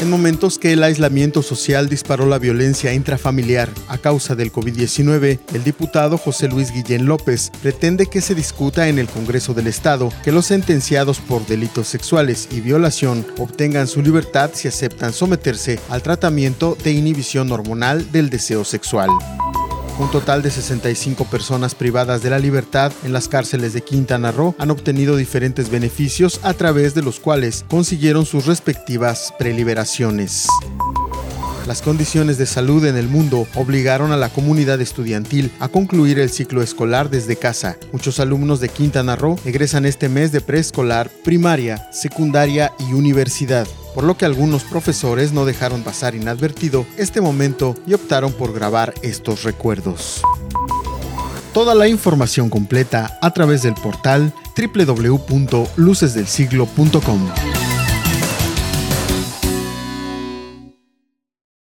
En momentos que el aislamiento social disparó la violencia intrafamiliar a causa del COVID-19, el diputado José Luis Guillén López pretende que se discuta en el Congreso del Estado que los sentenciados por delitos sexuales y violación obtengan su libertad si aceptan someterse al tratamiento de inhibición hormonal del deseo sexual. Un total de 65 personas privadas de la libertad en las cárceles de Quintana Roo han obtenido diferentes beneficios a través de los cuales consiguieron sus respectivas preliberaciones. Las condiciones de salud en el mundo obligaron a la comunidad estudiantil a concluir el ciclo escolar desde casa. Muchos alumnos de Quintana Roo egresan este mes de preescolar, primaria, secundaria y universidad por lo que algunos profesores no dejaron pasar inadvertido este momento y optaron por grabar estos recuerdos. Toda la información completa a través del portal www.lucesdelsiglo.com.